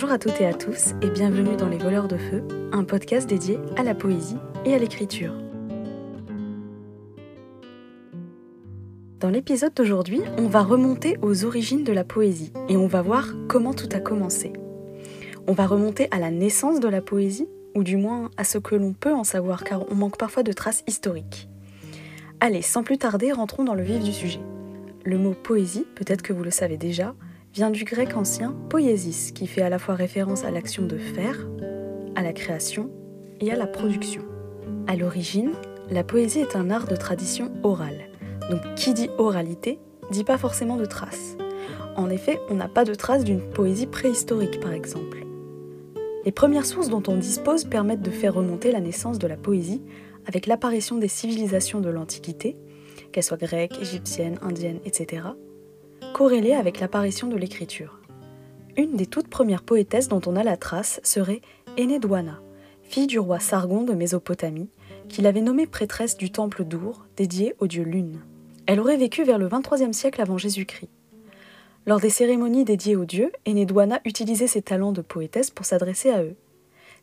Bonjour à toutes et à tous et bienvenue dans Les Voleurs de Feu, un podcast dédié à la poésie et à l'écriture. Dans l'épisode d'aujourd'hui, on va remonter aux origines de la poésie et on va voir comment tout a commencé. On va remonter à la naissance de la poésie, ou du moins à ce que l'on peut en savoir car on manque parfois de traces historiques. Allez, sans plus tarder, rentrons dans le vif du sujet. Le mot poésie, peut-être que vous le savez déjà, vient du grec ancien poiesis, qui fait à la fois référence à l'action de faire, à la création et à la production. À l'origine, la poésie est un art de tradition orale. Donc qui dit oralité dit pas forcément de traces. En effet, on n'a pas de traces d'une poésie préhistorique par exemple. Les premières sources dont on dispose permettent de faire remonter la naissance de la poésie avec l'apparition des civilisations de l'Antiquité, qu'elles soient grecques, égyptiennes, indiennes, etc., corrélée avec l'apparition de l'écriture. Une des toutes premières poétesses dont on a la trace serait Enedwana, fille du roi Sargon de Mésopotamie, qu'il avait nommée prêtresse du temple d'Our, dédié au dieu Lune. Elle aurait vécu vers le 23e siècle avant Jésus-Christ. Lors des cérémonies dédiées aux dieux, Enedwana utilisait ses talents de poétesse pour s'adresser à eux.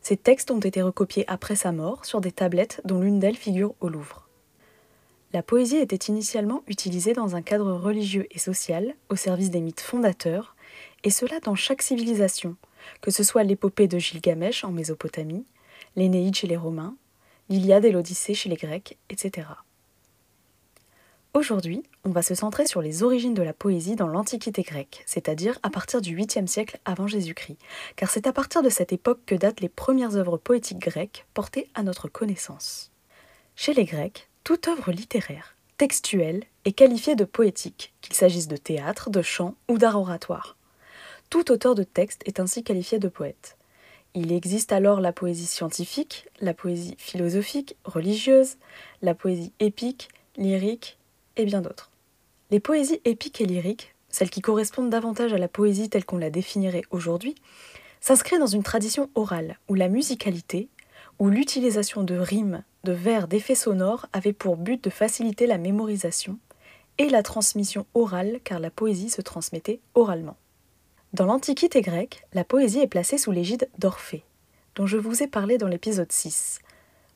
Ses textes ont été recopiés après sa mort sur des tablettes dont l'une d'elles figure au Louvre. La poésie était initialement utilisée dans un cadre religieux et social, au service des mythes fondateurs, et cela dans chaque civilisation, que ce soit l'épopée de Gilgamesh en Mésopotamie, l'Énéide chez les Romains, l'Iliade et l'Odyssée chez les Grecs, etc. Aujourd'hui, on va se centrer sur les origines de la poésie dans l'Antiquité grecque, c'est-à-dire à partir du 8e siècle avant Jésus-Christ, car c'est à partir de cette époque que datent les premières œuvres poétiques grecques portées à notre connaissance. Chez les Grecs, toute œuvre littéraire, textuelle, est qualifiée de poétique, qu'il s'agisse de théâtre, de chant ou d'art oratoire. Tout auteur de texte est ainsi qualifié de poète. Il existe alors la poésie scientifique, la poésie philosophique, religieuse, la poésie épique, lyrique et bien d'autres. Les poésies épiques et lyriques, celles qui correspondent davantage à la poésie telle qu'on la définirait aujourd'hui, s'inscrivent dans une tradition orale où la musicalité, où l'utilisation de rimes, vers, d'effets sonores avait pour but de faciliter la mémorisation et la transmission orale car la poésie se transmettait oralement. Dans l'Antiquité grecque, la poésie est placée sous l'égide d'Orphée, dont je vous ai parlé dans l'épisode 6.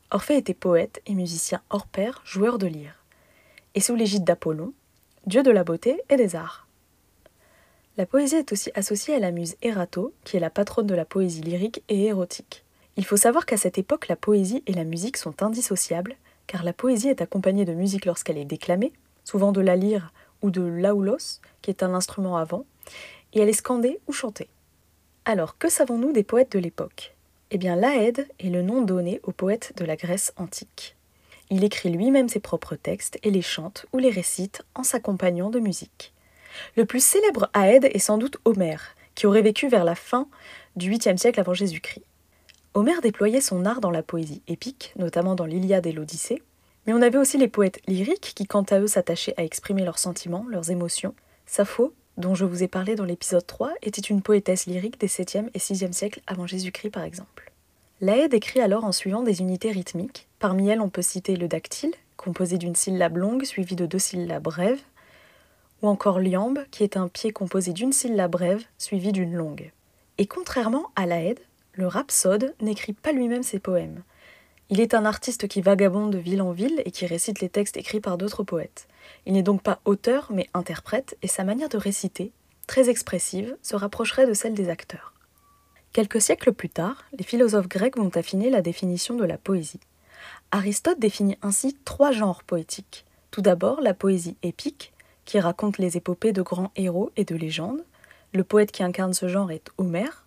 Orphée était poète et musicien hors pair, joueur de lyre, et sous l'égide d'Apollon, dieu de la beauté et des arts. La poésie est aussi associée à la muse Erato, qui est la patronne de la poésie lyrique et érotique. Il faut savoir qu'à cette époque, la poésie et la musique sont indissociables, car la poésie est accompagnée de musique lorsqu'elle est déclamée, souvent de la lyre ou de l'aoulos, qui est un instrument à vent, et elle est scandée ou chantée. Alors, que savons-nous des poètes de l'époque? Eh bien, Laède est le nom donné aux poètes de la Grèce antique. Il écrit lui-même ses propres textes et les chante ou les récite en s'accompagnant de musique. Le plus célèbre Aède est sans doute Homère, qui aurait vécu vers la fin du 8e siècle avant Jésus-Christ. Homère déployait son art dans la poésie épique, notamment dans l'Iliade et l'Odyssée, mais on avait aussi les poètes lyriques qui, quant à eux, s'attachaient à exprimer leurs sentiments, leurs émotions. Sappho, dont je vous ai parlé dans l'épisode 3, était une poétesse lyrique des 7e et 6e siècles avant Jésus-Christ par exemple. Laëde écrit alors en suivant des unités rythmiques. Parmi elles, on peut citer le dactyle, composé d'une syllabe longue suivie de deux syllabes brèves, ou encore l'iambe, qui est un pied composé d'une syllabe brève suivie d'une longue. Et contrairement à Laëde, le rhapsode n'écrit pas lui-même ses poèmes. Il est un artiste qui vagabonde de ville en ville et qui récite les textes écrits par d'autres poètes. Il n'est donc pas auteur mais interprète et sa manière de réciter, très expressive, se rapprocherait de celle des acteurs. Quelques siècles plus tard, les philosophes grecs vont affiner la définition de la poésie. Aristote définit ainsi trois genres poétiques. Tout d'abord la poésie épique, qui raconte les épopées de grands héros et de légendes. Le poète qui incarne ce genre est Homère,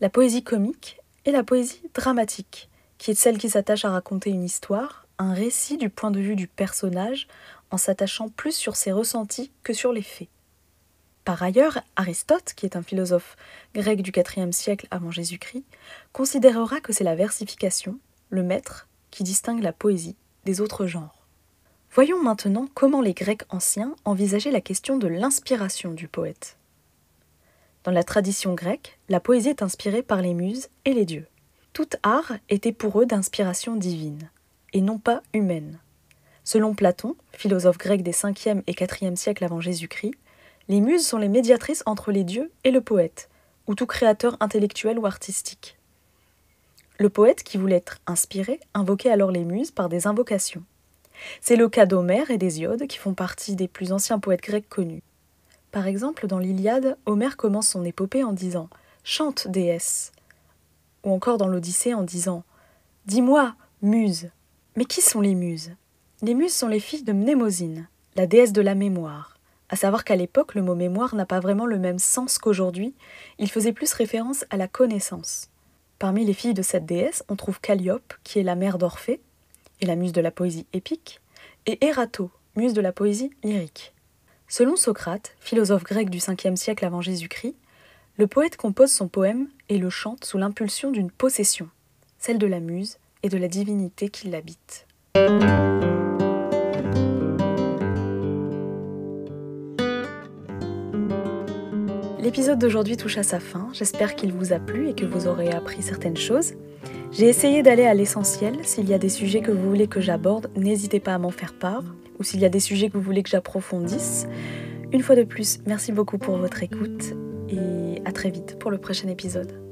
la poésie comique et la poésie dramatique, qui est celle qui s'attache à raconter une histoire, un récit du point de vue du personnage, en s'attachant plus sur ses ressentis que sur les faits. Par ailleurs, Aristote, qui est un philosophe grec du IVe siècle avant Jésus-Christ, considérera que c'est la versification, le maître, qui distingue la poésie des autres genres. Voyons maintenant comment les Grecs anciens envisageaient la question de l'inspiration du poète. Dans la tradition grecque, la poésie est inspirée par les muses et les dieux. Tout art était pour eux d'inspiration divine, et non pas humaine. Selon Platon, philosophe grec des 5e et 4e siècles avant Jésus-Christ, les muses sont les médiatrices entre les dieux et le poète, ou tout créateur intellectuel ou artistique. Le poète qui voulait être inspiré invoquait alors les muses par des invocations. C'est le cas d'Homère et d'Hésiode qui font partie des plus anciens poètes grecs connus. Par exemple, dans l'Iliade, Homère commence son épopée en disant Chante, déesse ou encore dans l'Odyssée en disant Dis-moi, muse Mais qui sont les muses? Les muses sont les filles de Mnémosyne, la déesse de la mémoire. À savoir qu'à l'époque, le mot mémoire n'a pas vraiment le même sens qu'aujourd'hui, il faisait plus référence à la connaissance. Parmi les filles de cette déesse, on trouve Calliope, qui est la mère d'Orphée, et la muse de la poésie épique, et Erato, muse de la poésie lyrique. Selon Socrate, philosophe grec du 5e siècle avant Jésus-Christ, le poète compose son poème et le chante sous l'impulsion d'une possession, celle de la muse et de la divinité qui l'habite. L'épisode d'aujourd'hui touche à sa fin, j'espère qu'il vous a plu et que vous aurez appris certaines choses. J'ai essayé d'aller à l'essentiel, s'il y a des sujets que vous voulez que j'aborde, n'hésitez pas à m'en faire part, ou s'il y a des sujets que vous voulez que j'approfondisse. Une fois de plus, merci beaucoup pour votre écoute et à très vite pour le prochain épisode.